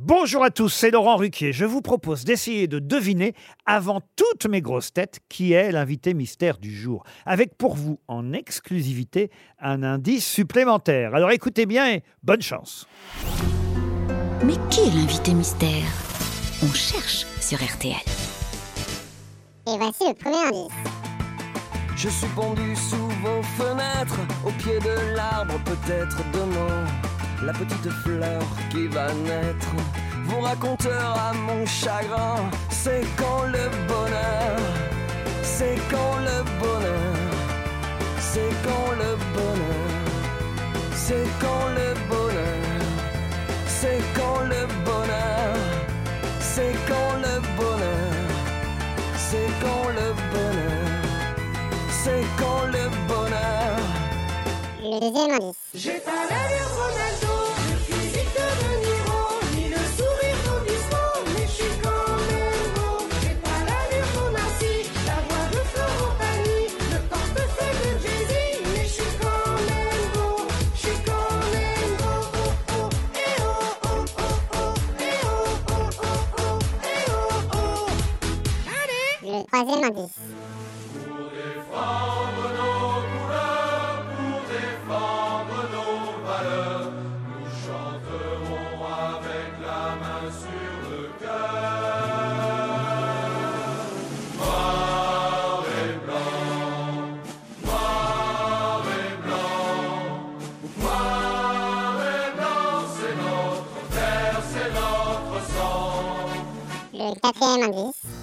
Bonjour à tous, c'est Laurent Ruquier. Je vous propose d'essayer de deviner, avant toutes mes grosses têtes, qui est l'invité mystère du jour. Avec pour vous, en exclusivité, un indice supplémentaire. Alors écoutez bien et bonne chance. Mais qui est l'invité mystère? On cherche sur RTL. Et voici le premier indice. Je suis pendu sous vos fenêtres, au pied de l'arbre, peut-être demain. La petite fleur qui va naître, vous raconteur à mon chagrin. C'est quand le bonheur, c'est quand le bonheur, c'est quand le bonheur, c'est quand le bonheur, c'est quand le bonheur, c'est quand le bonheur, c'est quand le bonheur, c'est quand le bonheur. Le deuxième indice. J'ai pas l'allure Ronaldo, Le troisième indice. Quatrième indice.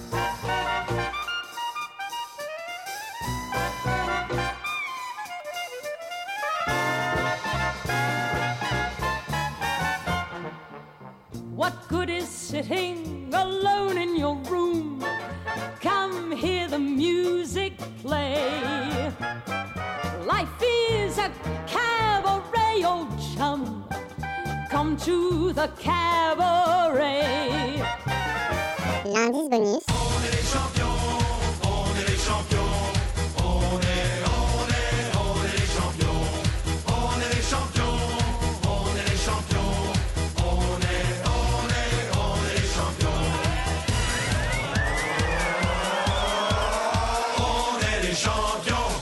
Good is sitting alone in your room? Come hear the music play. Life is a cabaret, old chum. Come to the cabaret.